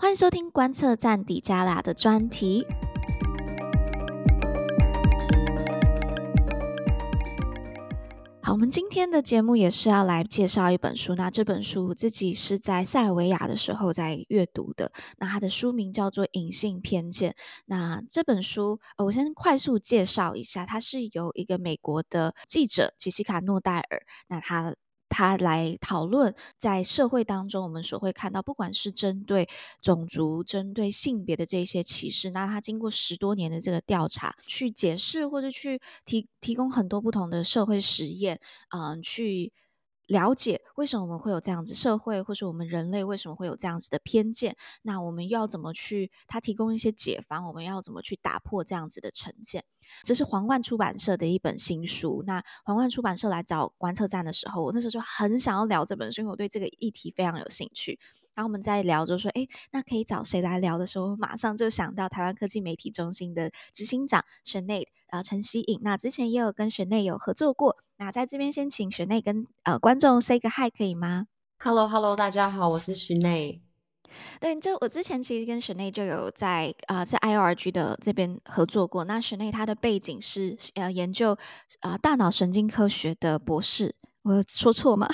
欢迎收听观测站底加拉的专题。好，我们今天的节目也是要来介绍一本书。那这本书自己是在塞尔维亚的时候在阅读的。那它的书名叫做《隐性偏见》。那这本书，呃，我先快速介绍一下，它是由一个美国的记者杰西卡·诺戴尔，那他。他来讨论在社会当中，我们所会看到，不管是针对种族、针对性别的这些歧视，那他经过十多年的这个调查，去解释或者去提提供很多不同的社会实验，嗯、去了解为什么我们会有这样子社会，或是我们人类为什么会有这样子的偏见，那我们要怎么去？他提供一些解方，我们要怎么去打破这样子的成见？这是皇冠出版社的一本新书。那皇冠出版社来找观测站的时候，我那时候就很想要聊这本书，因为我对这个议题非常有兴趣。然后我们在聊，就说：“哎，那可以找谁来聊的时候，马上就想到台湾科技媒体中心的执行长 Sinead 啊陈希颖。那之前也有跟 Sinead 有合作过。那在这边先请 Sinead 跟呃观众 say 个 hi 可以吗？Hello，Hello，大家好，我是 Sinead。对，就我之前其实跟 Sinead 就有在啊、呃、在 IORG 的这边合作过。那 Sinead 他的背景是呃研究啊、呃、大脑神经科学的博士，我有说错吗？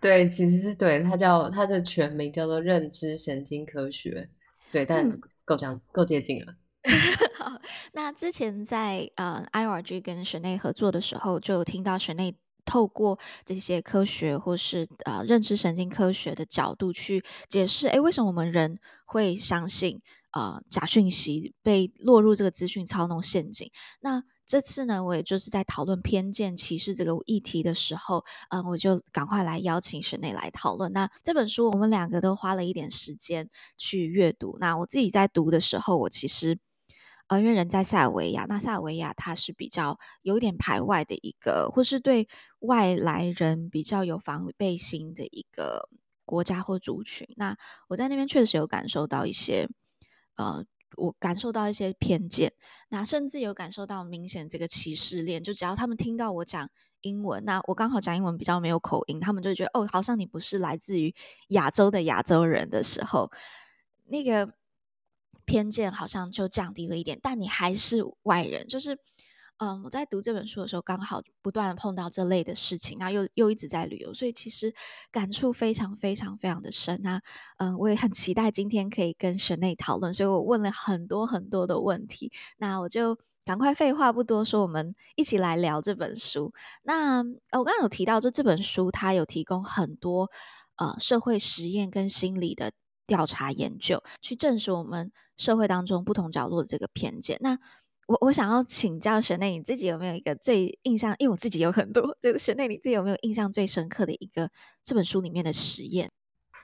对，其实是对，它叫它的全名叫做认知神经科学。对，但够讲、嗯、够接近了。好，那之前在呃 IORG 跟 Sinead 合作的时候，就有听到 Sinead 透过这些科学或是呃认知神经科学的角度去解释，诶，为什么我们人会相信呃假讯息，被落入这个资讯操弄陷阱？那这次呢，我也就是在讨论偏见歧视这个议题的时候，嗯、我就赶快来邀请雪内来讨论。那这本书我们两个都花了一点时间去阅读。那我自己在读的时候，我其实。呃，因为人在塞尔维亚，那塞尔维亚它是比较有点排外的一个，或是对外来人比较有防备心的一个国家或族群。那我在那边确实有感受到一些，呃，我感受到一些偏见，那甚至有感受到明显这个歧视链。就只要他们听到我讲英文，那我刚好讲英文比较没有口音，他们就觉得哦，好像你不是来自于亚洲的亚洲人的时候，那个。偏见好像就降低了一点，但你还是外人。就是，嗯，我在读这本书的时候，刚好不断碰到这类的事情，然后又又一直在旅游，所以其实感触非常非常非常的深啊。嗯，我也很期待今天可以跟 Sinead 讨论，所以我问了很多很多的问题。那我就赶快废话不多说，我们一起来聊这本书。那我刚刚有提到，就这本书它有提供很多呃社会实验跟心理的。调查研究去证实我们社会当中不同角落的这个偏见。那我我想要请教 Sinead，你自己有没有一个最印象？因为我自己有很多，就是 Sinead，你自己有没有印象最深刻的一个这本书里面的实验？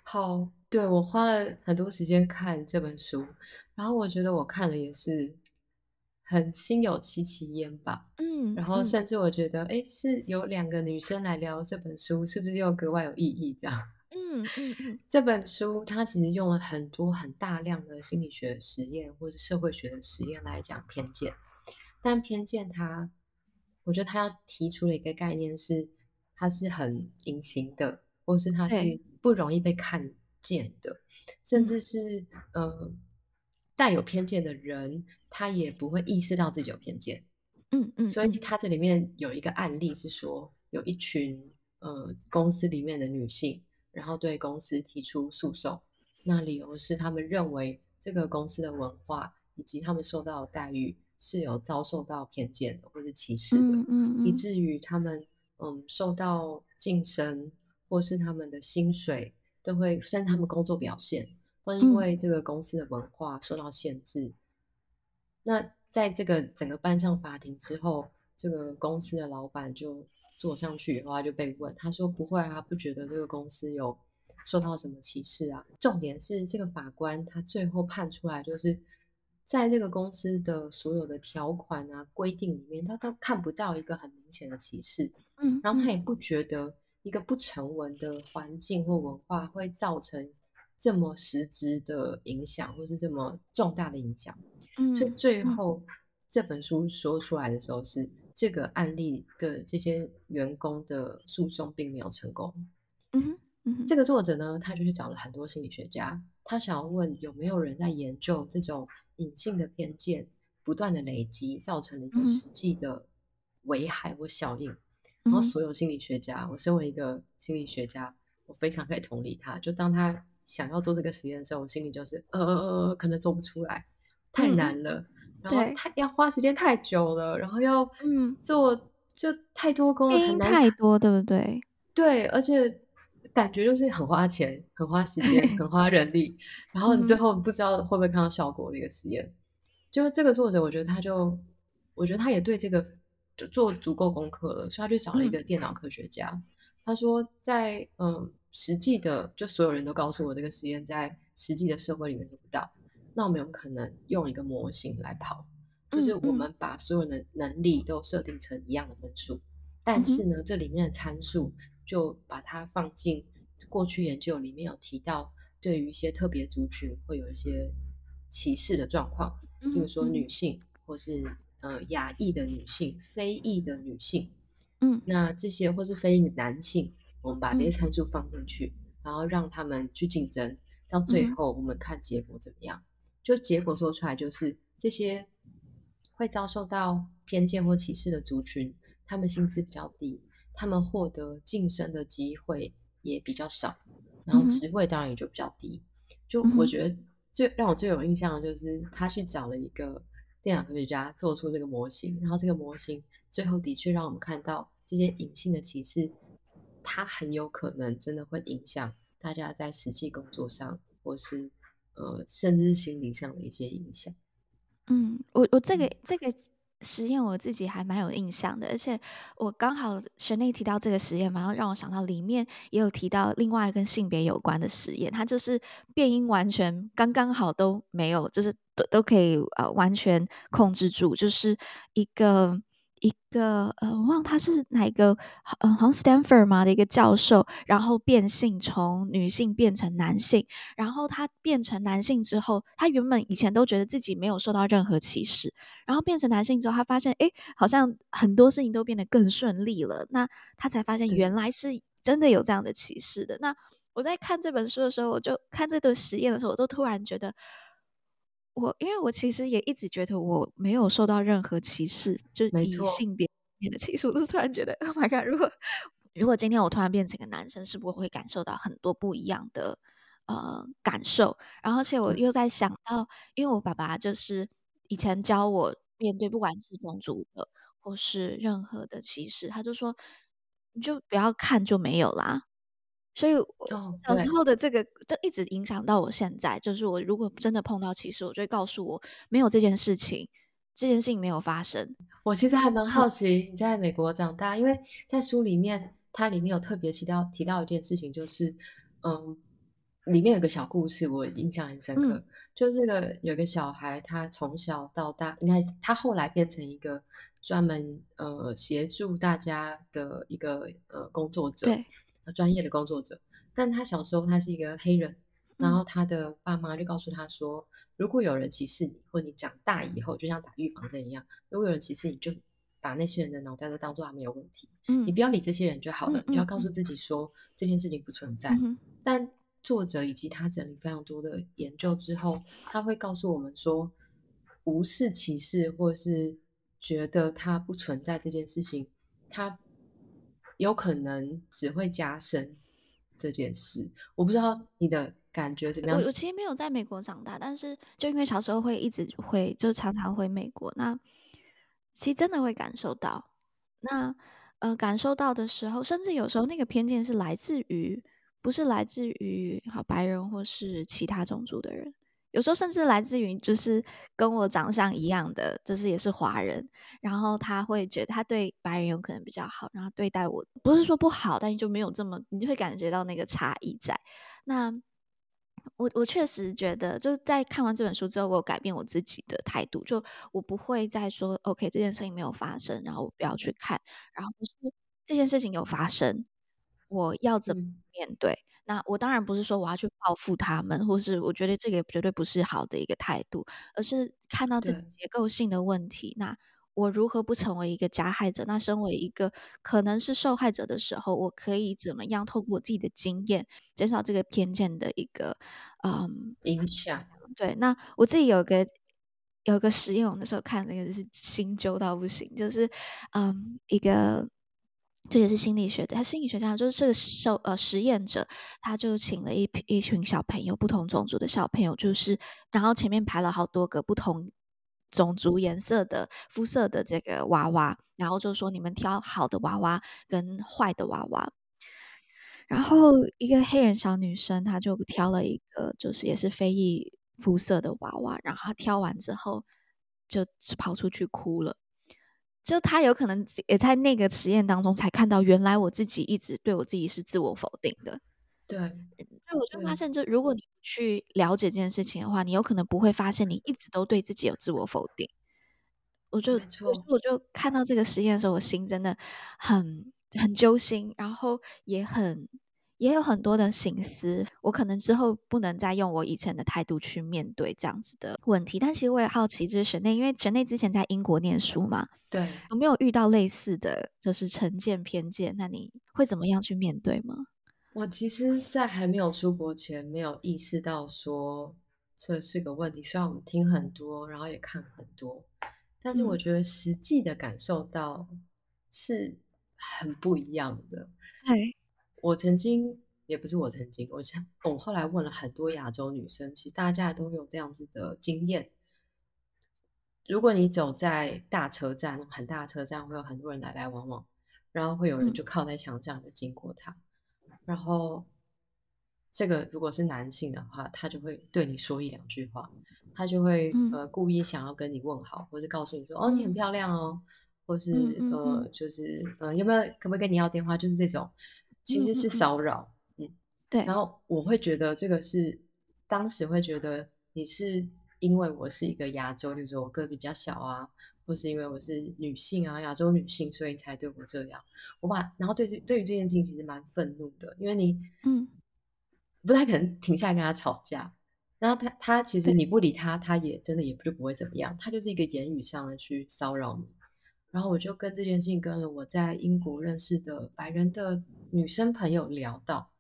好，对，我花了很多时间看这本书，然后我觉得我看了也是很心有戚戚焉吧。嗯，然后甚至我觉得，哎、嗯，是有两个女生来聊这本书，是不是又格外有意义？这样。嗯嗯嗯，这本书它其实用了很多很大量的心理学实验或者社会学的实验来讲偏见，但偏见它，我觉得它要提出的一个概念是，它是很隐形的，或是它是不容易被看见的，甚至是呃带有偏见的人，他也不会意识到自己有偏见。嗯嗯，所以它这里面有一个案例是说，有一群呃公司里面的女性。然后对公司提出诉讼，那理由是他们认为这个公司的文化以及他们受到的待遇是有遭受到偏见的或者歧视的，嗯嗯嗯，以至于他们嗯受到晋升或是他们的薪水都会，甚至他们工作表现都因为这个公司的文化受到限制。嗯、那在这个整个搬上法庭之后，这个公司的老板就。坐上去以后，他就被问，他说不会啊，不觉得这个公司有受到什么歧视啊。重点是这个法官他最后判出来，就是在这个公司的所有的条款啊规定里面，他都看不到一个很明显的歧视。嗯，然后他也不觉得一个不成文的环境或文化会造成这么实质的影响，或是这么重大的影响。嗯，所以最后这本书说出来的时候是。这个案例的这些员工的诉讼并没有成功。嗯哼，嗯哼，这个作者呢，他就去找了很多心理学家，他想要问有没有人在研究这种隐性的偏见不断的累积造成的一个实际的危害或效应。然后所有心理学家，我身为一个心理学家，我非常可以同理他。就当他想要做这个实验的时候，我心里就是呃，可能做不出来，太难了。然后太要花时间太久了，然后要嗯做就太多工了，很难太多，对不对？对，而且感觉就是很花钱、很花时间、很 花人力，然后你最后不知道会不会看到效果的一个实验。就这个作者，我觉得他就，我觉得他也对这个。做足够功课了，所以他就找了一个电脑科学家。嗯、他说在，在嗯实际的，就所有人都告诉我这个实验在实际的社会里面做不到。那我们有可能用一个模型来跑，就是我们把所有的能力都设定成一样的分数，嗯、但是呢，这里面的参数就把它放进过去研究里面有提到，对于一些特别族群会有一些歧视的状况，比如说女性或是。呃，亚裔的女性、非裔的女性，嗯，那这些或是非裔的男性，我们把这些参数放进去，嗯、然后让他们去竞争，到最后我们看结果怎么样？嗯、就结果说出来，就是这些会遭受到偏见或歧视的族群，他们薪资比较低，他们获得晋升的机会也比较少，然后职位当然也就比较低。嗯、就我觉得最让我最有印象的就是他去找了一个。电脑科学家做出这个模型，然后这个模型最后的确让我们看到这些隐性的歧视，它很有可能真的会影响大家在实际工作上，或是呃，甚至是心理上的一些影响。嗯，我我这个这个实验我自己还蛮有印象的，而且我刚好学内提到这个实验，然后让我想到里面也有提到另外跟性别有关的实验，它就是变音完全刚刚好都没有，就是都。都可以呃完全控制住，就是一个一个呃，我忘了他是哪一个，呃，好像 Stanford 嘛的一个教授，然后变性从女性变成男性，然后他变成男性之后，他原本以前都觉得自己没有受到任何歧视，然后变成男性之后，他发现哎，好像很多事情都变得更顺利了，那他才发现原来是真的有这样的歧视的。那我在看这本书的时候，我就看这个实验的时候，我就突然觉得。我因为我其实也一直觉得我没有受到任何歧视，就以性别面的歧视，我都突然觉得，Oh my God！如果如果今天我突然变成一个男生，是不是会感受到很多不一样的呃感受？然后，而且我又在想到，因为我爸爸就是以前教我面对不管是种族的或是任何的歧视，他就说你就不要看就没有啦。所以，我小时候的这个、oh, 就一直影响到我现在。就是我如果真的碰到歧视，我就会告诉我没有这件事情，这件事情没有发生。我其实还蛮好奇你在美国长大，因为在书里面，它里面有特别提到提到一件事情，就是嗯，里面有个小故事，我印象很深刻。嗯、就这个有个小孩，他从小到大，应该他后来变成一个专门呃协助大家的一个呃工作者。对。专业的工作者，但他小时候他是一个黑人，然后他的爸妈就告诉他说，如果有人歧视你，或你长大以后就像打预防针一样，如果有人歧视你，就把那些人的脑袋都当做他没有问题，嗯，你不要理这些人就好了，你就要告诉自己说这件事情不存在。但作者以及他整理非常多的研究之后，他会告诉我们说，无视歧视或是觉得它不存在这件事情，他。有可能只会加深这件事，我不知道你的感觉怎么样。我我其实没有在美国长大，但是就因为小时候会一直会就常常回美国，那其实真的会感受到。那呃感受到的时候，甚至有时候那个偏见是来自于不是来自于好白人或是其他种族的人。有时候甚至来自于就是跟我长相一样的，就是也是华人，然后他会觉得他对白人有可能比较好，然后对待我不是说不好，但就没有这么，你就会感觉到那个差异在。那我我确实觉得，就是在看完这本书之后，我有改变我自己的态度，就我不会再说 OK 这件事情没有发生，然后我不要去看，然后不是这件事情有发生，我要怎么面对？嗯那我当然不是说我要去报复他们，或是我觉得这个绝对不是好的一个态度，而是看到这个结构性的问题，那我如何不成为一个加害者？那身为一个可能是受害者的时候，我可以怎么样透过我自己的经验，减少这个偏见的一个嗯影响？对，那我自己有个有个实验，我那时候看那个就是心揪到不行，就是嗯一个。这也是心理学的，他心理学家就是这个受呃实验者，他就请了一一群小朋友，不同种族的小朋友，就是然后前面排了好多个不同种族颜色的肤色的这个娃娃，然后就说你们挑好的娃娃跟坏的娃娃，然后一个黑人小女生，她就挑了一个就是也是非裔肤色的娃娃，然后她挑完之后就跑出去哭了。就他有可能也在那个实验当中才看到，原来我自己一直对我自己是自我否定的。对，所以我就发现，就如果你去了解这件事情的话，你有可能不会发现你一直都对自己有自我否定。我就，我就看到这个实验的时候，我心真的很很揪心，然后也很也有很多的心思。我可能之后不能再用我以前的态度去面对这样子的问题。但其实我也好奇，就是 Shanae，因为 Shanae 之前在英国念书嘛。对，有没有遇到类似的就是成见偏见？那你会怎么样去面对吗？我其实，在还没有出国前，没有意识到说这是个问题。虽然我们听很多，然后也看很多，但是我觉得实际的感受到是很不一样的。对，我曾经也不是我曾经，我想我后来问了很多亚洲女生，其实大家都有这样子的经验。如果你走在大车站，很大车站会有很多人来来往往，然后会有人就靠在墙上就经过他，嗯、然后这个如果是男性的话，他就会对你说一两句话，他就会、嗯、呃故意想要跟你问好，或者告诉你说哦你很漂亮哦，或是呃就是呃有没有可不可以跟你要电话，就是这种其实是骚扰，嗯，嗯对，然后我会觉得这个是当时会觉得你是。因为我是一个亚洲，就是说我个子比较小啊，或是因为我是女性啊，亚洲女性，所以才对我这样。我把然后对这对于这件事情其实蛮愤怒的，因为你嗯不太可能停下来跟他吵架，然后他他其实你不理他，他也真的也就不会怎么样，他就是一个言语上的去骚扰你。然后我就跟这件事情跟了我在英国认识的白人的女生朋友聊到。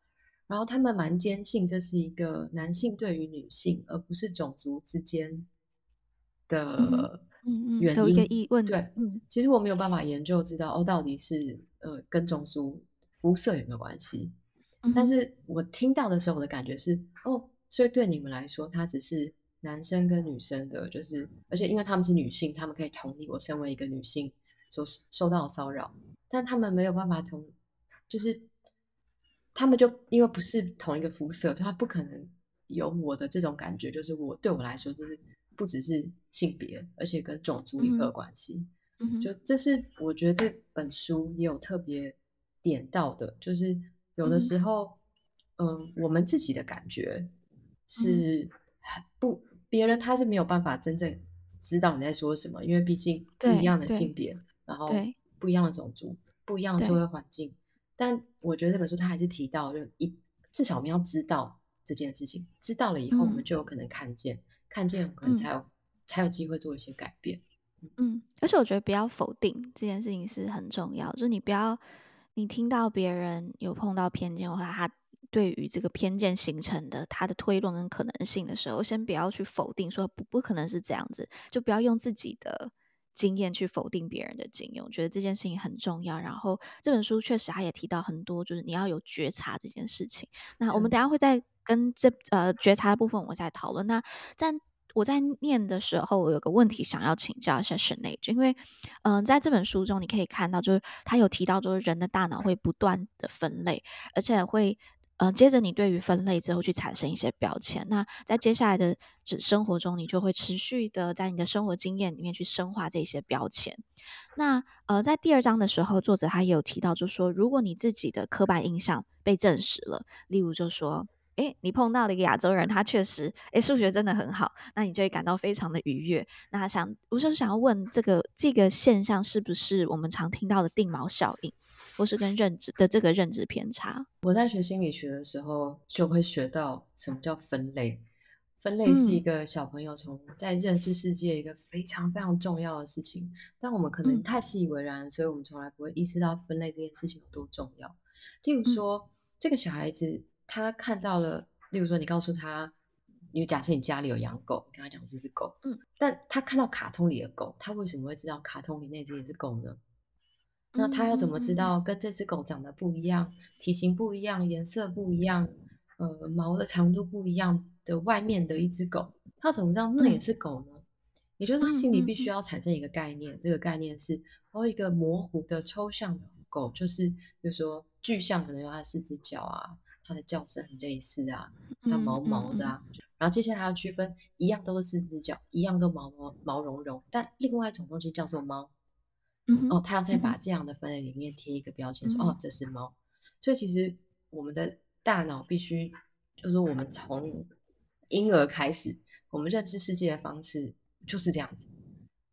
然后他们蛮坚信这是一个男性对于女性，而不是种族之间的原因。疑问。对，嗯，其实我没有办法研究知道哦，到底是呃跟种族肤色有没有关系？嗯、但是我听到的时候，我的感觉是哦，所以对你们来说，他只是男生跟女生的，就是而且因为他们是女性，他们可以同理我身为一个女性所受到的骚扰，但他们没有办法同，就是。他们就因为不是同一个肤色，就他不可能有我的这种感觉。就是我对我来说，就是不只是性别，而且跟种族也有关系。嗯，就这是我觉得这本书也有特别点到的，就是有的时候，嗯，呃，我们自己的感觉是不别人他是没有办法真正知道你在说什么，因为毕竟不一样的性别，然后不一样的种族，不一样的社会环境。但我觉得这本书它还是提到，就一至少我们要知道这件事情，知道了以后，我们就有可能看见，嗯、看见可能才有、嗯、才有机会做一些改变。嗯，而且我觉得不要否定这件事情是很重要，就是你不要你听到别人有碰到偏见，或者他对于这个偏见形成的他的推论跟可能性的时候，先不要去否定，说不不可能是这样子，就不要用自己的。经验去否定别人的经验，我觉得这件事情很重要。然后这本书确实他也提到很多，就是你要有觉察这件事情。那我们等一下会再跟这呃觉察的部分我们再讨论。那在我在念的时候，我有个问题想要请教一下 Shanae，因为嗯、呃，在这本书中你可以看到，就是他有提到，就是人的大脑会不断的分类，而且会。呃，接着你对于分类之后去产生一些标签，那在接下来的生活中，你就会持续的在你的生活经验里面去深化这些标签。那呃，在第二章的时候，作者他也有提到，就说，如果你自己的刻板印象被证实了，例如就说，诶，你碰到了一个亚洲人，他确实，诶，数学真的很好，那你就会感到非常的愉悦。那想，我就想要问，这个这个现象是不是我们常听到的定锚效应？或是跟认知的这个认知偏差。我在学心理学的时候就会学到什么叫分类。分类是一个小朋友从在认识世界一个非常非常重要的事情，但我们可能太习以为然，所以我们从来不会意识到分类这件事情有多重要。例如说，这个小孩子他看到了，例如说你告诉他，你假设你家里有养狗，你跟他讲这是狗，嗯，但他看到卡通里的狗，他为什么会知道卡通里那只也是狗呢？那他要怎么知道跟这只狗长得不一样，体型不一样，颜色不一样，呃，毛的长度不一样？的外面的一只狗，他怎么知道那也是狗呢？也就是他心里必须要产生一个概念，这个概念是哦，一个模糊的抽象的狗，就是比如说具象可能有它四只脚啊，它的叫声很类似啊，它毛毛的啊，然后接下来要区分，一样都是四只脚，一样都毛毛毛茸茸，但另外一种东西叫做猫，嗯、哦，他要再把这样的分类里面贴一个标签，嗯、说哦，这是猫，所以其实我们的大脑必须就是我们从婴儿开始，我们认识世界的方式就是这样子。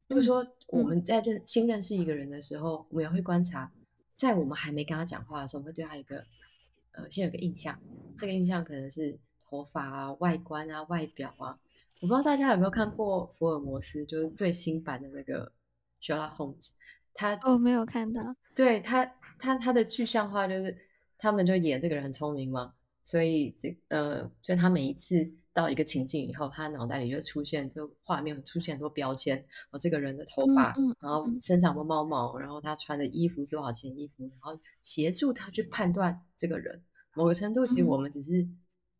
就是说，我们在认新认识一个人的时候，我们也会观察，在我们还没跟他讲话的时候，我们会对他有一个呃，先有个印象。这个印象可能是头发啊、外观啊、外表啊。我不知道大家有没有看过福尔摩斯，就是最新版的那个 Sherlock Holmes。他哦没有看到。对他，他他的具象化就是他们就演这个人很聪明嘛，所以这呃，所以他每一次。到一个情境以后，他脑袋里就出现，就画面会出现很多标签。哦，这个人的头发，嗯嗯、然后身上有没有猫毛，然后他穿的衣服是多少钱衣服，然后协助他去判断这个人。某个程度，其实我们只是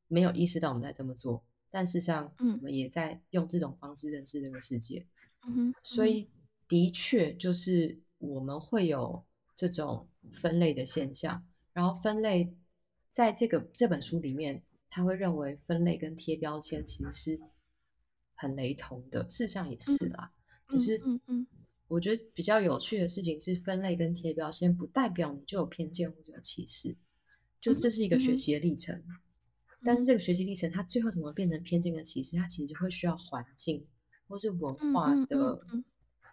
没有意识到我们在这么做，嗯、但事实上，我们也在用这种方式认识这个世界。嗯、所以的确就是我们会有这种分类的现象，然后分类在这个这本书里面。他会认为分类跟贴标签其实是很雷同的，事实上也是啦。嗯、只是，嗯嗯，我觉得比较有趣的事情是，分类跟贴标签不代表你就有偏见或者有歧视，就这是一个学习的历程。嗯、但是这个学习历程，它最后怎么变成偏见跟歧视？它其实会需要环境或是文化的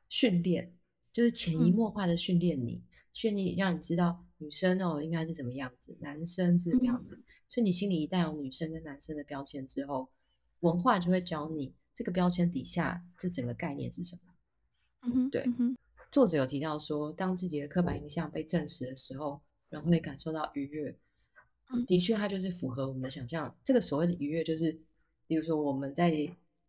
训练，就是潜移默化的训练你，训练让你知道女生哦应该是什么样子，男生是什么样子。嗯所以你心里一旦有女生跟男生的标签之后，文化就会教你这个标签底下这整个概念是什么。嗯哼，对。嗯。作者有提到说，当自己的刻板印象被证实的时候，人会感受到愉悦。嗯，的确，它就是符合我们的想象。这个所谓的愉悦，就是比如说我们在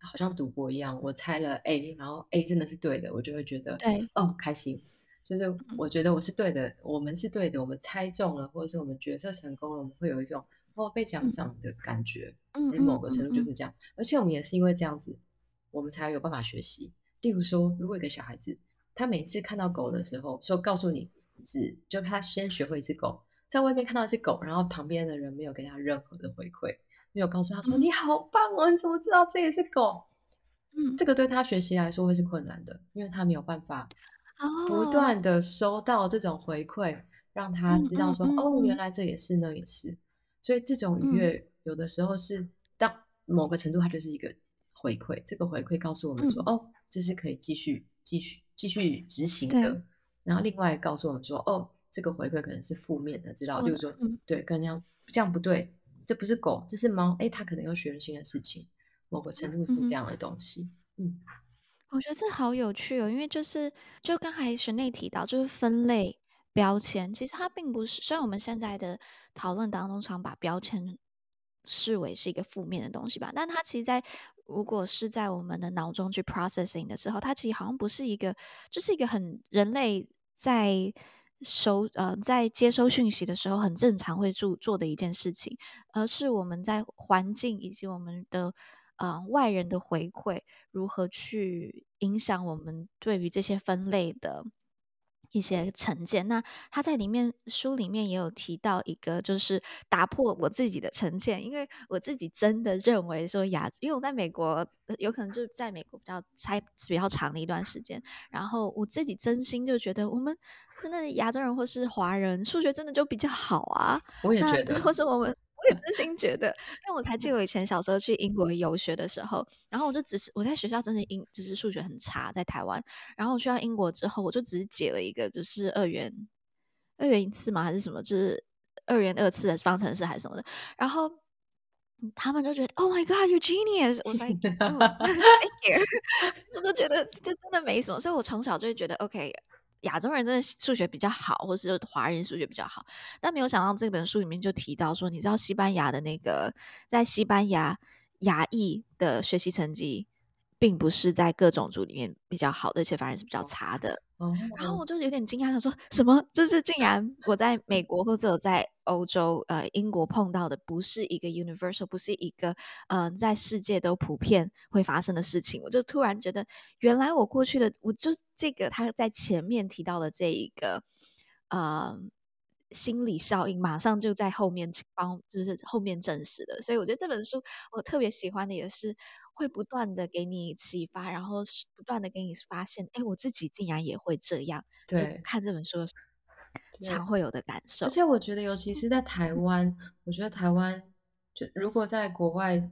好像赌博一样，我猜了 A，然后 A 真的是对的，我就会觉得对哦开心。就是我觉得我是对的，我们是对的，我们猜中了，或者是我们决策成功了，我们会有一种。哦被奖赏的感觉，其实某个程度就是这样。而且我们也是因为这样子，我们才有办法学习。例如说，如果一个小孩子，他每次看到狗的时候，说告诉你，只就他先学会一只狗，在外面看到一只狗，然后旁边的人没有给他任何的回馈，没有告诉他说你好棒哦，你怎么知道这也是狗？嗯，这个对他学习来说会是困难的，因为他没有办法不断的收到这种回馈，让他知道说哦，原来这也是，那也是。所以这种愉悦有的时候是当某个程度，它就是一个回馈。这个回馈告诉我们说，嗯、哦，这是可以继续、继续、继续执行的。然后另外告诉我们说，哦，这个回馈可能是负面的，知道？就是说，嗯、对，跟人家这样不对，这不是狗，这是猫。哎，它可能又学了新的事情。某个程度是这样的东西。嗯，嗯我觉得这好有趣哦，因为就是就刚才神内提到，就是分类。标签其实它并不是，虽然我们现在的讨论当中常把标签视为是一个负面的东西吧，但它其实，在如果是在我们的脑中去 processing 的时候，它其实好像不是一个，就是一个很人类在收呃在接收讯息的时候很正常会做做的一件事情，而是我们在环境以及我们的呃外人的回馈如何去影响我们对于这些分类的。一些成见，那他在里面书里面也有提到一个，就是打破我自己的成见，因为我自己真的认为说亚，因为我在美国，有可能就在美国比较待比较长的一段时间，然后我自己真心就觉得我们真的亚洲人或是华人数学真的就比较好啊，我也觉 得，或是我们。我也真心觉得，因为我才记得我以前小时候去英国游学的时候，然后我就只是我在学校真的英就是数学很差，在台湾，然后我去到英国之后，我就只是解了一个就是二元二元一次嘛，还是什么，就是二元二次的方程式还是什么的，然后他们就觉得 “Oh my God, you're genius”，我说 “Oh, thank you”，我就觉得这真的没什么。所以我从小就会觉得，OK，亚洲人真的数学比较好，或是华人数学比较好。但没有想到这本书里面就提到说，你知道西班牙的那个在西班牙牙裔的学习成绩，并不是在各种族里面比较好的，而且反而是比较差的。哦，然后我就有点惊讶，想说什么？就是竟然我在美国或者在欧洲、呃英国碰到的，不是一个 universal，不是一个嗯、呃，在世界都普遍会发生的事情。我就突然觉得，原来我过去的，我就这个他在前面提到的这一个呃心理效应，马上就在后面帮，就是后面证实的。所以我觉得这本书我特别喜欢的也是。会不断的给你启发，然后不断的给你发现，哎，我自己竟然也会这样。对，看这本书的时候，常会有的感受。而且我觉得，尤其是在台湾，嗯、我觉得台湾就如果在国外，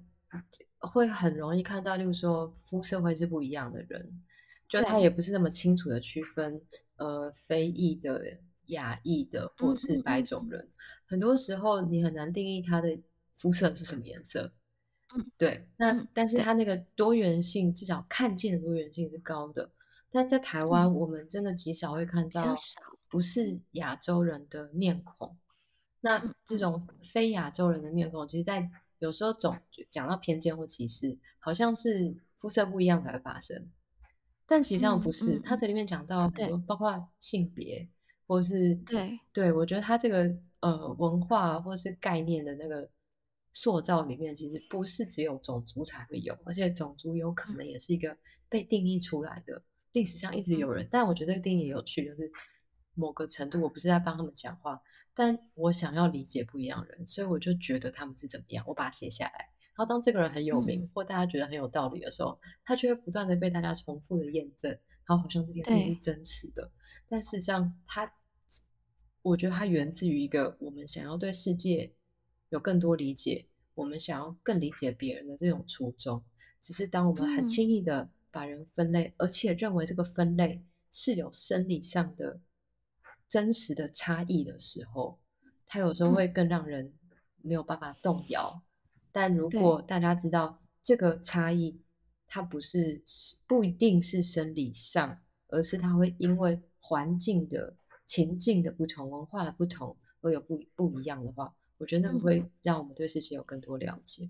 会很容易看到，例如说肤色会是不一样的人，就他也不是那么清楚的区分，呃，非裔的、亚裔的，或是白种人。嗯嗯嗯、很多时候，你很难定义他的肤色是什么颜色。嗯，对，那、嗯、但是它那个多元性，至少看见的多元性是高的。但在台湾，嗯、我们真的极少会看到不是亚洲人的面孔。那这种非亚洲人的面孔，其实，在有时候总讲到偏见或歧视，好像是肤色不一样才会发生。但实际上不是，他、这里面讲到很多，包括性别，或是对对，我觉得他这个呃文化或是概念的那个。塑造里面其实不是只有种族才会有，而且种族有可能也是一个被定义出来的。历史上一直有人，但我觉得这个定义也有趣，就是某个程度，我不是在帮他们讲话，但我想要理解不一样的人，所以我就觉得他们是怎么样，我把它写下来。然后当这个人很有名，或大家觉得很有道理的时候，他就会不断的被大家重复的验证，然后好像这件事情是真实的。但事实上，他我觉得它源自于一个我们想要对世界。有更多理解，我们想要更理解别人的这种初衷，只是当我们很轻易的把人分类，嗯、而且认为这个分类是有生理上的真实的差异的时候，它有时候会更让人没有办法动摇。嗯、但如果大家知道这个差异，它不是不一定是生理上，而是它会因为环境的情境的不同、文化的不同而有不不一样的话。我觉得那个会让我们对世界有更多了解。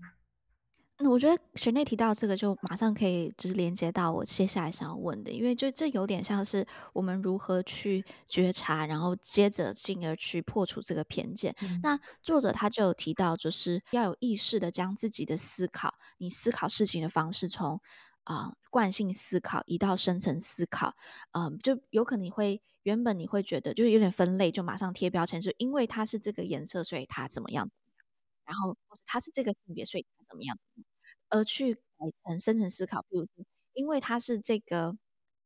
嗯，我觉得学内提到这个，就马上可以就是连接到我接下来想要问的，因为就这有点像是我们如何去觉察，然后接着进而去破除这个偏见。嗯。那作者他就有提到，就是要有意识的将自己的思考，你思考事情的方式从啊、呃、惯性思考移到深层思考，嗯、呃，就有可能你会。原本你会觉得就是有点分类，就马上贴标签，就因为它是这个颜色，所以它怎么样？然后或是它是这个性别，所以它怎么样？而去改成深层思考，比如说，因为它是这个，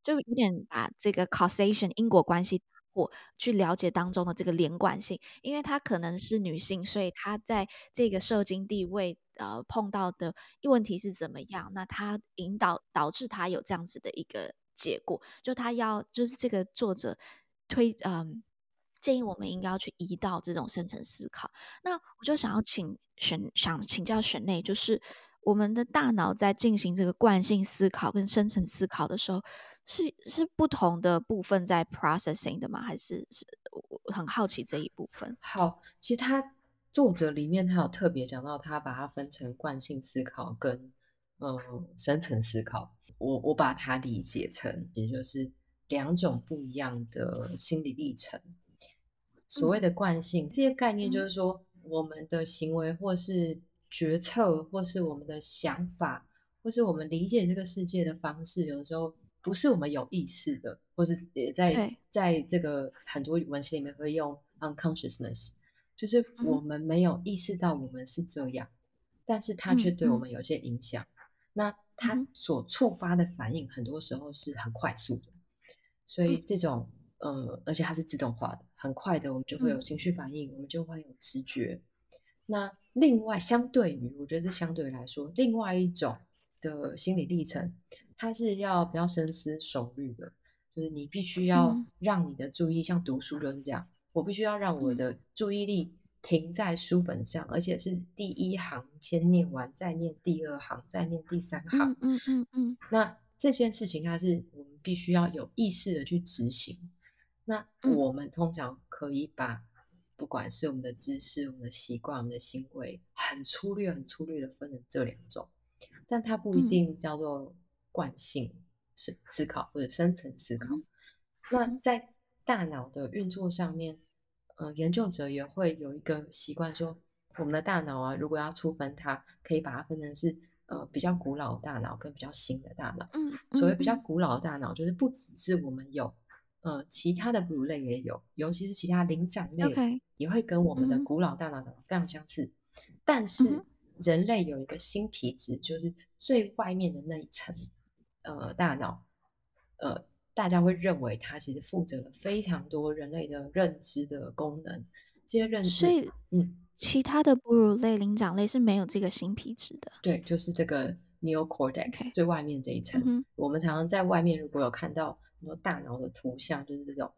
就有点把这个 causation 因果关系或去了解当中的这个连贯性，因为它可能是女性，所以她在这个社经地位呃碰到的问题是怎么样？那它引导导致她有这样子的一个。结果就他要就是这个作者推嗯建议我们应该要去移到这种深层思考。那我就想要请选想请教选内，就是我们的大脑在进行这个惯性思考跟深层思考的时候，是是不同的部分在 processing 的吗？还是是我很好奇这一部分。好，其实他作者里面他有特别讲到，他把它分成惯性思考跟嗯深层思考。我我把它理解成，也就是两种不一样的心理历程。所谓的惯性，嗯、这些概念就是说，我们的行为或是决策，或是我们的想法，或是我们理解这个世界的方式，有的时候不是我们有意识的，或是也在在这个很多文献里面会用 unconsciousness，就是我们没有意识到我们是这样，嗯、但是它却对我们有些影响。嗯、那它所触发的反应，很多时候是很快速的，所以这种呃，而且它是自动化的，很快的，我们就会有情绪反应，我们就会有直觉。那另外，相对于，我觉得这相对来说，另外一种的心理历程，它是要比较深思熟虑的，就是你必须要让你的注意，像读书就是这样，我必须要让我的注意力停在书本上，而且是第一行先念完，再念第二行，再念第三行。嗯嗯嗯嗯。那这件事情，它是我们必须要有意识的去执行。那我们通常可以把，不管是我们的知识、我们的习惯、我们的行为，很粗略、很粗略的分成这两种，但它不一定叫做惯性思思考或者深层思考。那在大脑的运作上面，呃，研究者也会有一个习惯说，我们的大脑啊，如果要粗分它，可以把它分成是呃比较古老的大脑跟比较新的大脑。嗯，所谓比较古老的大脑，就是不只是我们有，呃，其他的哺乳类也有，尤其是其他灵长类也会跟我们的古老大脑长得非常相似。但是人类有一个新皮质，就是最外面的那一层，呃，大脑，呃。大家会认为它其实负责了非常多人类的认知的功能，这些认知，所以，嗯，其他的哺乳类、灵长类是没有这个新皮质的。对，就是这个 neocortex. 最外面这一层。嗯、我们常常在外面如果有看到很多大脑的图像，就是这种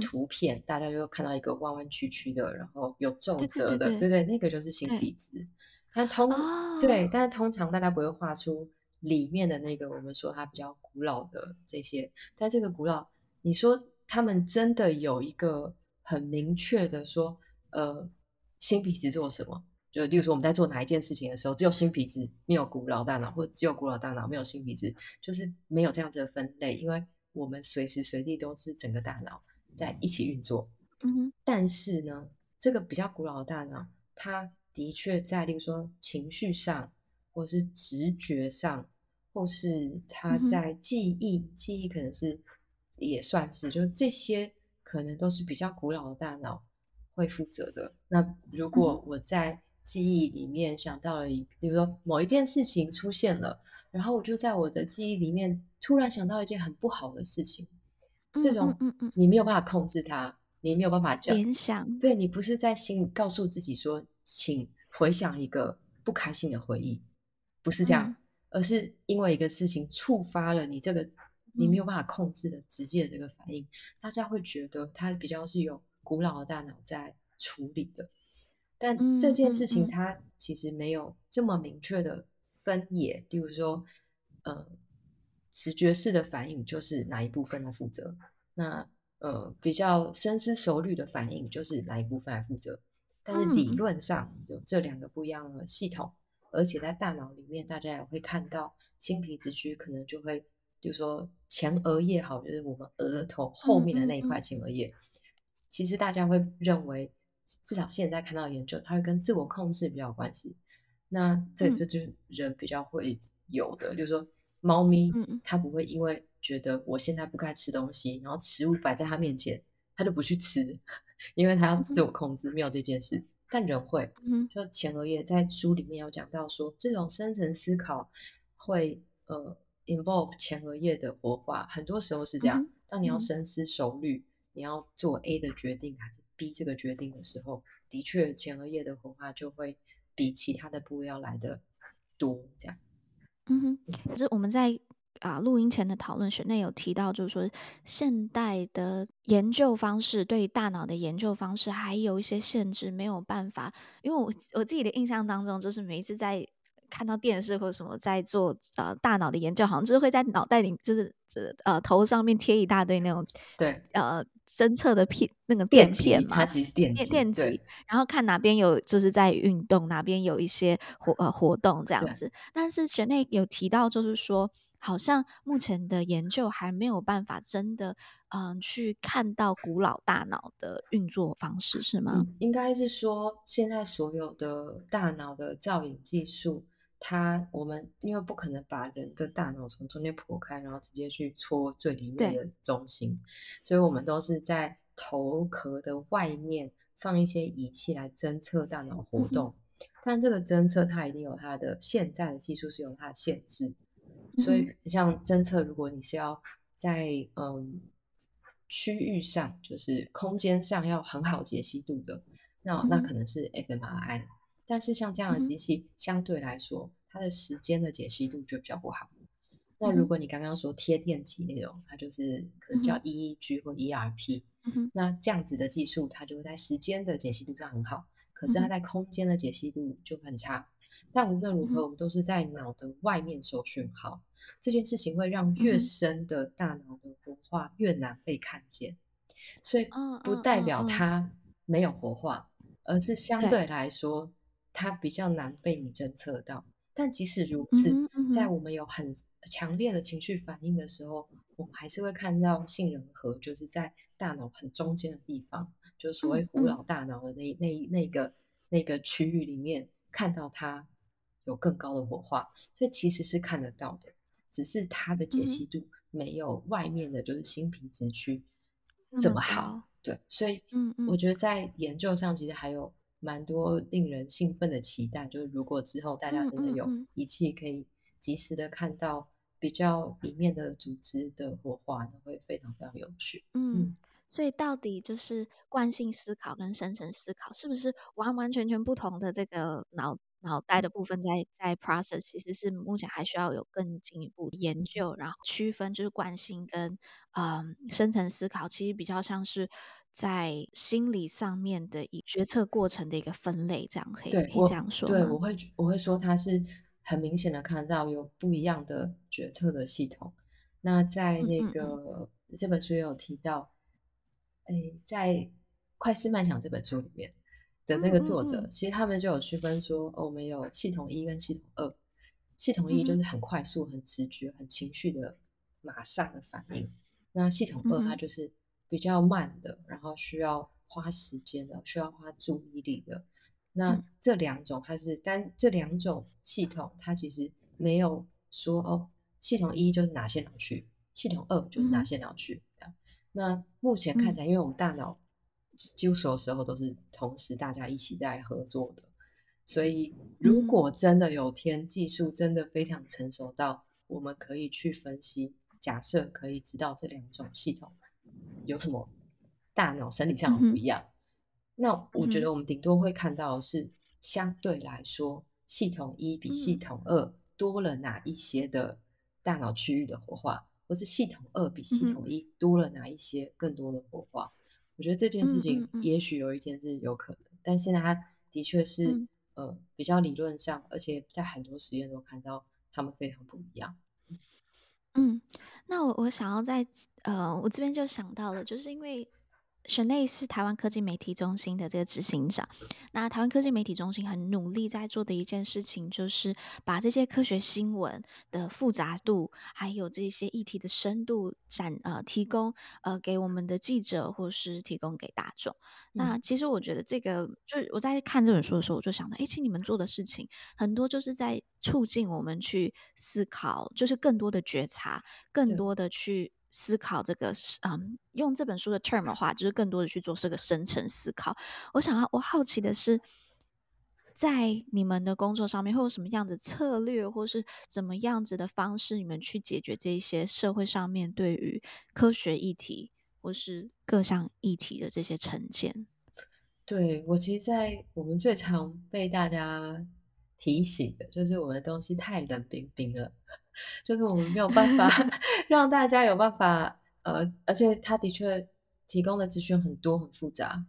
图片，嗯、大家就会看到一个弯弯曲曲的，然后有皱褶的，对对，对，那个就是新皮质。但通、哦、对，但是通常大家不会画出。里面的那个，我们说它比较古老的这些，但这个古老，你说他们真的有一个很明确的说，呃，新皮质做什么？就例如说我们在做哪一件事情的时候，只有新皮质，没有古老大脑，或者只有古老大脑，没有新皮质，就是没有这样子的分类，因为我们随时随地都是整个大脑在一起运作。嗯哼。但是呢，这个比较古老的大脑，它的确在，例如说情绪上。或是直觉上，或是他在记忆，嗯、记忆可能是也算是，就是这些可能都是比较古老的大脑会负责的。那如果我在记忆里面想到了一，比如说某一件事情出现了，然后我就在我的记忆里面突然想到一件很不好的事情，这种你没有办法控制它，你没有办法联想，对，你不是在心里告诉自己说，请回想一个不开心的回忆。不是这样，嗯，而是因为一个事情触发了你这个你没有办法控制的直接的这个反应，嗯，大家会觉得它比较是有古老的大脑在处理的。但这件事情它其实没有这么明确的分野，例如说，呃，直觉式的反应就是哪一部分来负责，那呃比较深思熟虑的反应就是哪一部分来负责。但是理论上有这两个不一样的系统。而且在大脑里面，大家也会看到新皮质区可能就会，比如说前额叶好，就是我们额头后面的那一块前额叶。其实大家会认为，至少现在看到研究，它会跟自我控制比较有关系。那这这就是人比较会有的，就是说猫咪它不会因为觉得我现在不该吃东西，然后食物摆在它面前，它就不去吃，因为它要自我控制，没有这件事。但人会，就前额叶在书里面有讲到说，这种深层思考会呃 involve 前额叶的活化，很多时候是这样。当你要深思熟虑，你要做 A 的决定还是 B 这个决定的时候，的确前额叶的活化就会比其他的部位要来的多。这样，嗯哼，可是我们在。啊，录音前的讨论，学内有提到，就是说现代的研究方式对大脑的研究方式还有一些限制，没有办法。因为我我自己的印象当中，就是每一次在看到电视或者什么在做呃大脑的研究，好像就是会在脑袋里就是呃头上面贴一大堆那种对呃侦测的片那个电片嘛，它其实电电电极，然后看哪边有就是在运动，哪边有一些活呃活动这样子。但是学内有提到，就是说。好像目前的研究还没有办法真的，嗯、呃，去看到古老大脑的运作方式，是吗？嗯、应该是说，现在所有的大脑的造影技术，它我们因为不可能把人的大脑从中间剖开，然后直接去戳最里面的中心，所以我们都是在头壳的外面放一些仪器来侦测大脑活动，嗯、但这个侦测它一定有它的现在的技术是有它的限制。所以，像侦测，如果你是要在嗯区域上，就是空间上要很好解析度的，那那可能是 fMRI。但是像这样的机器，相对来说，它的时间的解析度就比较不好。那如果你刚刚说贴电极那种，它就是可能叫 EEG 或 ERP。嗯那这样子的技术，它就会在时间的解析度上很好。可是它在空间的解析度就很差。但无论如何，我们都是在脑的外面收讯号。这件事情会让越深的大脑的活化越难被看见，所以不代表它没有活化，而是相对。来说它比较难被你侦测到。但即使如此，在我们有很强烈的情绪反应的时候，我们还是会看到杏仁核，就是在大脑很中间的地方，就是所谓古老大脑的那那那个那个区域里面，看到它有更高的活化，所以其实是看得到的。只是它的解析度没有外面的，就是新皮质区这么好，对，所以，我觉得在研究上其实还有蛮多令人兴奋的期待，就是如果之后大家真的有仪器可以及时的看到比较里面的组织的活化，那会非常非常有趣。嗯，所以到底就是惯性思考跟深层思考是不是完完全全不同的这个脑？脑袋的部分在在 process，其实是目前还需要有更进一步研究，然后区分就是惯性跟嗯深层思考，其实比较像是在心理上面的一决策过程的一个分类，这样可以可以这样说。对，我会我会说它是很明显的看到有不一样的决策的系统。那在那个嗯嗯这本书也有提到，哎，在快思慢想这本书里面。的那个作者，嗯嗯嗯，其实他们就有区分说，哦，我们有系统一跟系统二。系统一就是很快速、很直觉、很情绪的马上的反应。那系统二它就是比较慢的，然后需要花时间的，需要花注意力的。那这两种它是，但这两种系统它其实没有说哦，系统一就是哪些脑区，系统二就是哪些脑区。那目前看起来，因为我们大脑。几乎所有时候都是同时大家一起在合作的，所以如果真的有天技术真的非常成熟到我们可以去分析，假设可以知道这两种系统有什么大脑生理上的不一样，那我觉得我们顶多会看到的是相对来说系统一比系统二多了哪一些的大脑区域的活化，或是系统二比系统一多了哪一些更多的活化。我觉得这件事情也许有一天是有可能，嗯嗯嗯，但现在它的确是、嗯、呃比较理论上，而且在很多实验都看到他们非常不一样。嗯，那我我想要在呃我这边就想到了，就是因为。Shanae 是台湾科技媒体中心的这个执行长。那台湾科技媒体中心很努力在做的一件事情，就是把这些科学新闻的复杂度，还有这些议题的深度展呃提供呃给我们的记者，或是提供给大众。嗯、那其实我觉得这个，就是我在看这本书的时候，我就想到，哎，其实你们做的事情很多就是在促进我们去思考，就是更多的觉察，更多的去。思考这个，嗯，用这本书的 term 的话，就是更多的去做这个深层思考。我想要，我好奇的是，在你们的工作上面会有什么样的策略，或是怎么样子的方式，你们去解决这些社会上面对于科学议题或是各项议题的这些成见？对，我其实，在我们最常被大家提醒的，就是我们的东西太冷冰冰了。就是我们没有办法 让大家有办法，呃，而且他的确提供的资讯很多很复杂，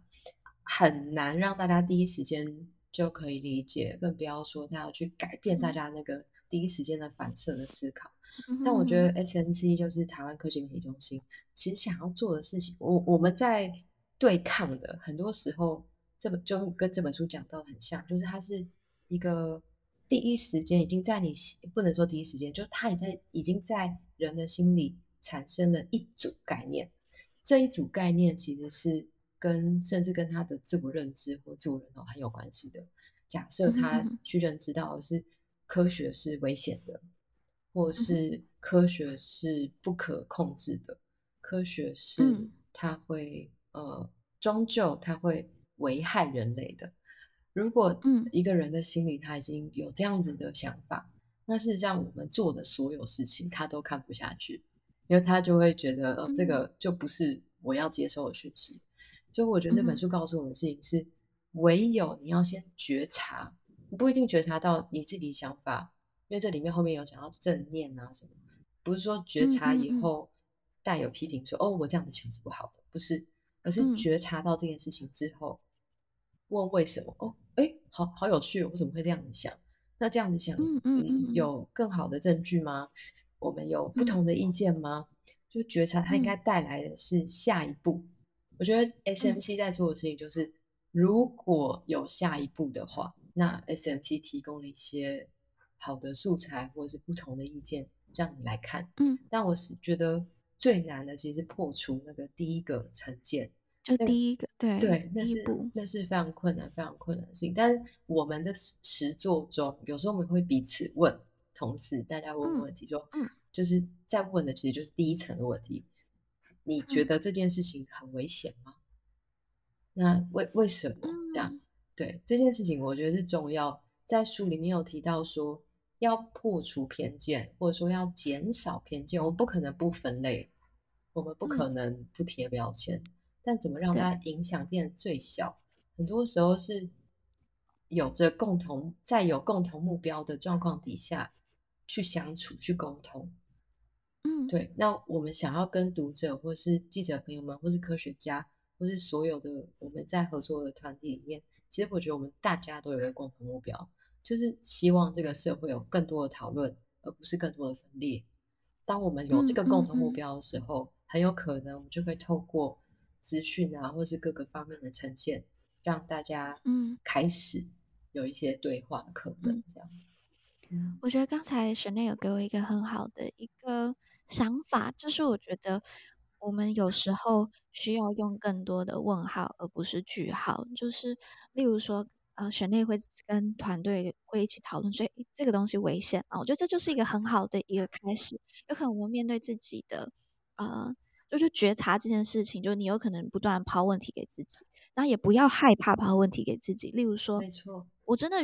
很难让大家第一时间就可以理解，更不要说他要去改变大家那个第一时间的反射的思考。嗯、但我觉得 SMC 就是台湾科技媒体中心，其实想要做的事情，我我们在对抗的很多时候，这本就跟这本书讲到很像，就是它是一个。第一时间已经在你不能说第一时间，就是他也在已经在人的心里产生了一组概念。这一组概念其实是跟甚至跟他的自我认知或自我认同很有关系的。假设他去认知到的是科学是危险的，或是科学是不可控制的，科学是它会呃终究它会危害人类的。如果嗯一个人的心里他已经有这样子的想法，嗯、那事实上我们做的所有事情他都看不下去，因为他就会觉得、这个就不是我要接受的讯息。所以我觉得这本书告诉我们的事情是，嗯、唯有你要先觉察，你不一定觉察到你自己想法，因为这里面后面有讲到正念啊什么，不是说觉察以后带有批评说、嗯嗯嗯、哦，我这样子想是不好的，不是，而是觉察到这件事情之后。问为什么？哦，哎，好好有趣，我怎么会这样子想？那这样子想，嗯嗯嗯，有更好的证据吗？我们有不同的意见吗？嗯、就觉察它应该带来的是下一步。嗯、我觉得 SMC 在做的事情就是，嗯、如果有下一步的话，那 SMC 提供了一些好的素材或者是不同的意见让你来看。嗯，但我是觉得最难的其实是破除那个第一个成见。就第一个，对对，那是那是非常困难、非常困难的事情。但是我们的实作中，有时候我们会彼此问同事，大家问问题，说，嗯，就是在问的其实就是第一层的问题。你觉得这件事情很危险吗？那为为什么这样？对这件事情，我觉得是重要。在书里面有提到说，要破除偏见，或者说要减少偏见，我们不可能不分类，我们不可能不贴标签。但怎么让它影响变得最小？很多时候是有着共同，在有共同目标的状况底下去相处、去沟通。嗯，对。那我们想要跟读者，或是记者朋友们，或是科学家，或是所有的我们在合作的团体里面，其实我觉得我们大家都有一个共同目标，就是希望这个社会有更多的讨论，而不是更多的分裂。当我们有这个共同目标的时候，嗯嗯嗯、很有可能我们就会透过。资讯啊，或是各个方面的呈现，让大家嗯开始有一些对话可能这样。嗯，我觉得刚才 Shanae 有给我一个很好的一个想法，就是我觉得我们有时候需要用更多的问号，而不是句号。就是例如说，呃，Shanae 会跟团队会一起讨论，所以这个东西危险啊，我觉得这就是一个很好的一个开始。有可能我们面对自己的呃。就是觉察这件事情，就是你有可能不断抛问题给自己，然后也不要害怕抛问题给自己。例如说，没错，我真的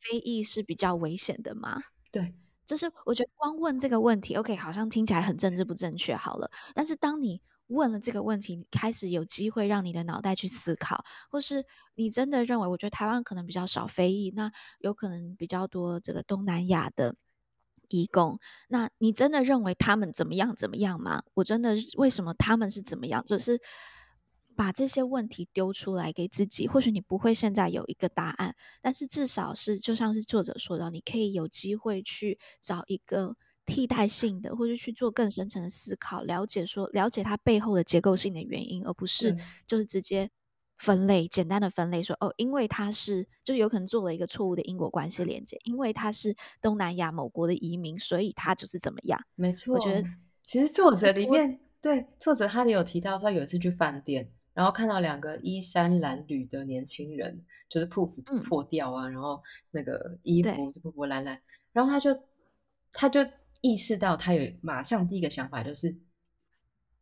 非议是比较危险的吗？对，就是我觉得光问这个问题，OK，好像听起来很政治不正确。好了，但是当你问了这个问题，你开始有机会让你的脑袋去思考，或是你真的认为，我觉得台湾可能比较少非议，那有可能比较多这个东南亚的。移工，那你真的认为他们怎么样怎么样吗？我真的为什么他们是怎么样？就是把这些问题丢出来给自己，或许你不会现在有一个答案，但是至少是就像是作者说的，你可以有机会去找一个替代性的，或者去做更深层的思考，了解说了解它背后的结构性的原因，而不是就是直接。分类，简单的分类说哦，因为他是就有可能做了一个错误的因果关系连接，因为他是东南亚某国的移民，所以他就是怎么样？没错，我觉得其实作者里面对作者他有提到，他有一次去饭店，然后看到两个衣衫褴褛的年轻人，就是裤子破掉啊，嗯、然后那个衣服就破破烂烂，然后他就他就意识到，他有马上第一个想法就是。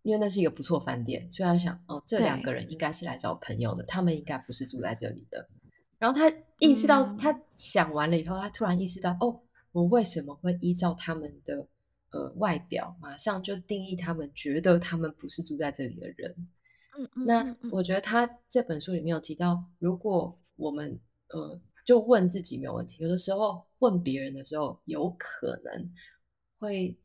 因为那是一个不错饭店，所以他想，哦，这两个人应该是来找朋友的，他们应该不是住在这里的。然后他意识到，嗯、他想完了以后，他突然意识到，哦，我为什么会依照他们的呃外表，马上就定义他们，觉得他们不是住在这里的人？嗯嗯。那我觉得他这本书里面有提到，如果我们呃就问自己没有问题，有的时候问别人的时候，有可能会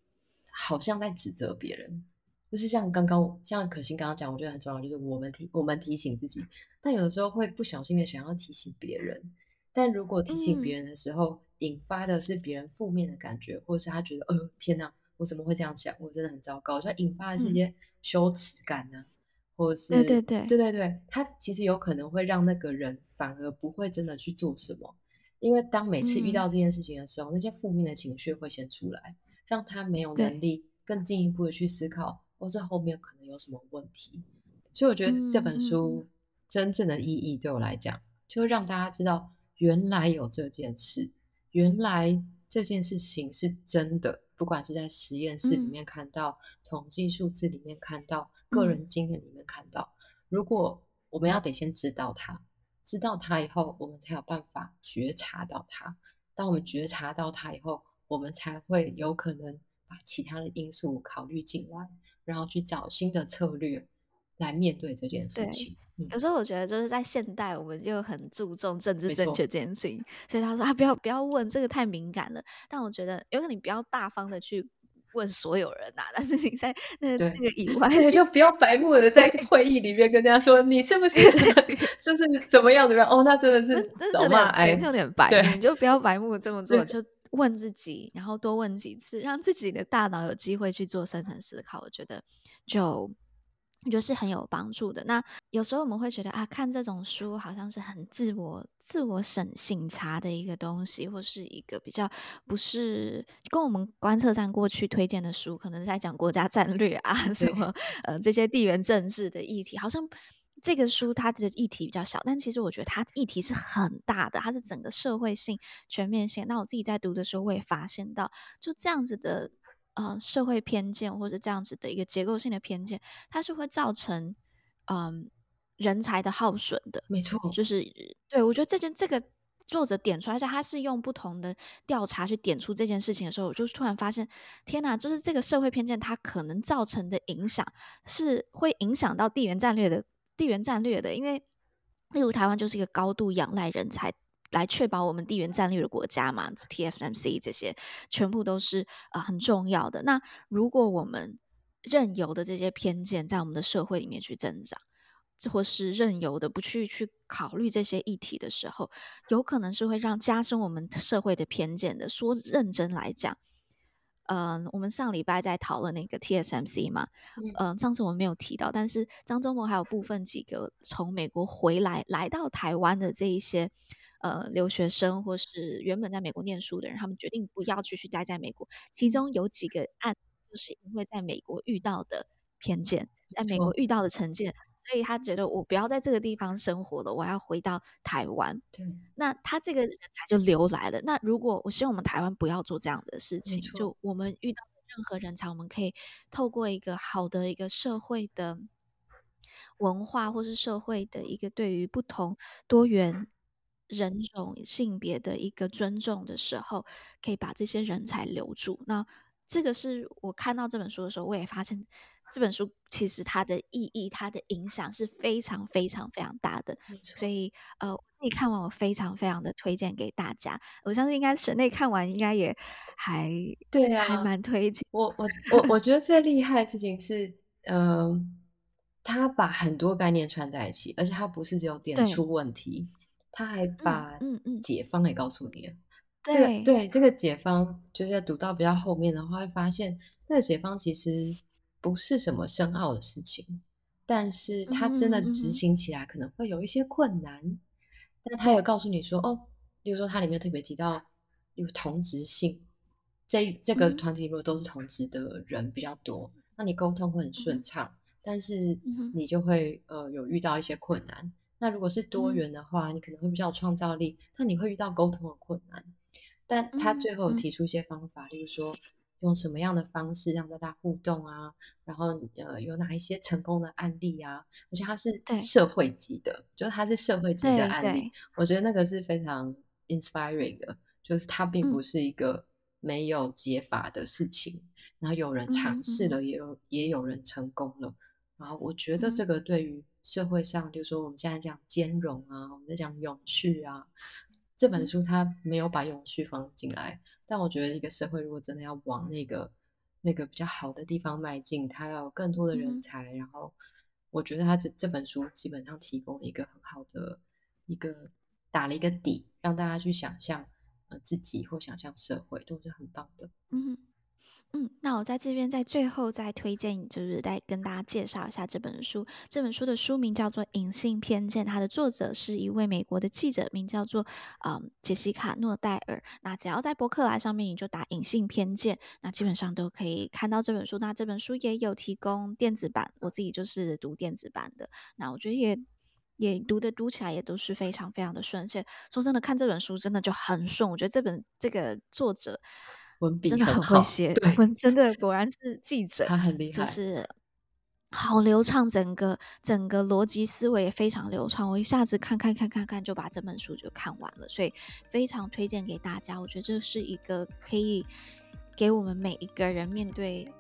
好像在指责别人。就是像刚刚像可心刚刚讲，我觉得很重要，就是我们提我们提醒自己，但有的时候会不小心的想要提醒别人，但如果提醒别人的时候，嗯、引发的是别人负面的感觉，或者是他觉得，呃，天哪，我怎么会这样想？我真的很糟糕，就引发的是一些羞耻感呢、啊，嗯、或者是对对对。对对对，他其实有可能会让那个人反而不会真的去做什么，因为当每次遇到这件事情的时候，嗯、那些负面的情绪会先出来，让他没有能力更进一步的去思考。或者后面可能有什么问题，所以我觉得这本书真正的意义对我来讲，就会让大家知道原来有这件事，原来这件事情是真的，不管是在实验室里面看到，统计数字里面看到，个人经验里面看到。如果我们要得先知道它，知道它以后，我们才有办法觉察到它。当我们觉察到它以后，我们才会有可能把其他的因素考虑进来。然后去找新的策略来面对这件事情。嗯、有时候我觉得就是在现代，我们就很注重政治正确这件事情，所以他说啊，不要不要问这个太敏感了。但我觉得，有可能你不要大方的去问所有人呐、啊，但是你在那那个以 外，对，就不要白目的在会议里面跟大家说你是不是就是怎么样怎么样哦，那真的是走嘛，哎，有点白目，你就不要白目这么做，就问自己，然后多问几次，让自己的大脑有机会去做深层思考，我觉得就。我觉得是很有帮助的。那有时候我们会觉得啊，看这种书好像是很自我、自我审省察的一个东西，或是一个比较不是跟我们观测站过去推荐的书，可能在讲国家战略啊 什么呃这些地缘政治的议题，好像这个书它的议题比较小，但其实我觉得它议题是很大的，它是整个社会性、全面性。那我自己在读的时候，我也发现到就这样子的。呃，社会偏见或者这样子的一个结构性的偏见，它是会造成嗯、呃、人才的耗损的。没错，就是对我觉得这件这个作者点出来，而且他是用不同的调查去点出这件事情的时候，我就突然发现，天哪，就是这个社会偏见它可能造成的影响是会影响到地缘战略的地缘战略的，因为例如台湾就是一个高度仰赖人才。来确保我们地缘战略的国家嘛，TSMC 这些全部都是呃很重要的。那如果我们任由的这些偏见在我们的社会里面去增长，或是任由的不去去考虑这些议题的时候，有可能是会让加深我们社会的偏见的。说认真来讲，嗯、呃，我们上礼拜在讨论那个 TSMC 嘛，嗯、呃，上次我们没有提到，但是张忠谋还有部分几个从美国回来来到台湾的这一些。呃，留学生或是原本在美国念书的人，他们决定不要继续待在美国。其中有几个案，就是因为在美国遇到的偏见，在美国遇到的成见，所以他觉得我不要在这个地方生活了，我要回到台湾。对，那他这个人才就留来了。那如果我希望我们台湾不要做这样的事情，就我们遇到任何人才，我们可以透过一个好的一个社会的文化，或是社会的一个对于不同多元。人种、性别的一个尊重的时候，可以把这些人才留住。那这个是我看到这本书的时候，我也发现这本书其实它的意义、它的影响是非常、非常、非常大的。所以，呃，我自己看完，我非常、非常的推荐给大家。我相信，应该省内看完，应该也还对啊，还蛮推荐。我、我、我，我觉得最厉害的事情是，嗯、呃，他把很多概念串在一起，而且他不是只有点出问题。他还把解方也告诉你了，这个对这个解方，就是在读到比较后面的话，会发现那个解方其实不是什么深奥的事情，但是他真的执行起来可能会有一些困难。嗯嗯嗯，但他有告诉你说，哦，例如说他里面特别提到有同质性，这这个团体如果都是同质的人比较多，嗯、那你沟通会很顺畅，嗯、但是你就会呃有遇到一些困难。那如果是多元的话，嗯、你可能会比较有创造力，但你会遇到沟通的困难。但他最后提出一些方法，例如说用什么样的方式让大家互动啊，然后呃有哪一些成功的案例啊，而且它是社会级的，就是它是社会级的案例，我觉得那个是非常 inspiring 的，就是它并不是一个没有解法的事情，嗯、然后有人尝试了，也有、嗯、也有人成功了，然后我觉得这个对于。社会上，就是说我们现在讲兼容啊，我们在讲永续啊。这本书它没有把永续放进来，但我觉得一个社会如果真的要往那个那个比较好的地方迈进，它要有更多的人才。嗯、然后，我觉得他这这本书基本上提供了一个很好的一个打了一个底，让大家去想象呃自己或想象社会都是很棒的。嗯。嗯，那我在这边在最后再推荐，就是再跟大家介绍一下这本书。这本书的书名叫做《隐性偏见》，它的作者是一位美国的记者，名叫做嗯杰西卡诺戴尔。那只要在博客来上面你就打“隐性偏见”，那基本上都可以看到这本书。那这本书也有提供电子版，我自己就是读电子版的。那我觉得也也读的读起来也都是非常非常的顺。而且说真的，看这本书真的就很顺。我觉得这本这个作者。文笔真的很会写，对，真的果然是记者，他很厉害，就是好流畅，整个整个逻辑思维也非常流畅。我一下子看看看看看就把这本书就看完了，所以非常推荐给大家。我觉得这是一个可以给我们每一个人面对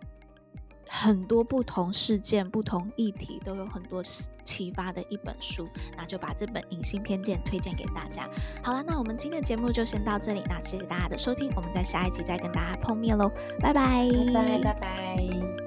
很多不同事件、不同议题都有很多启发的一本书。那就把这本《隐性偏见》推荐给大家。好了，那我们今天的节目就先到这里。那谢谢大家的收听，我们在下一集再跟大家碰面喽，拜拜，拜拜，拜拜。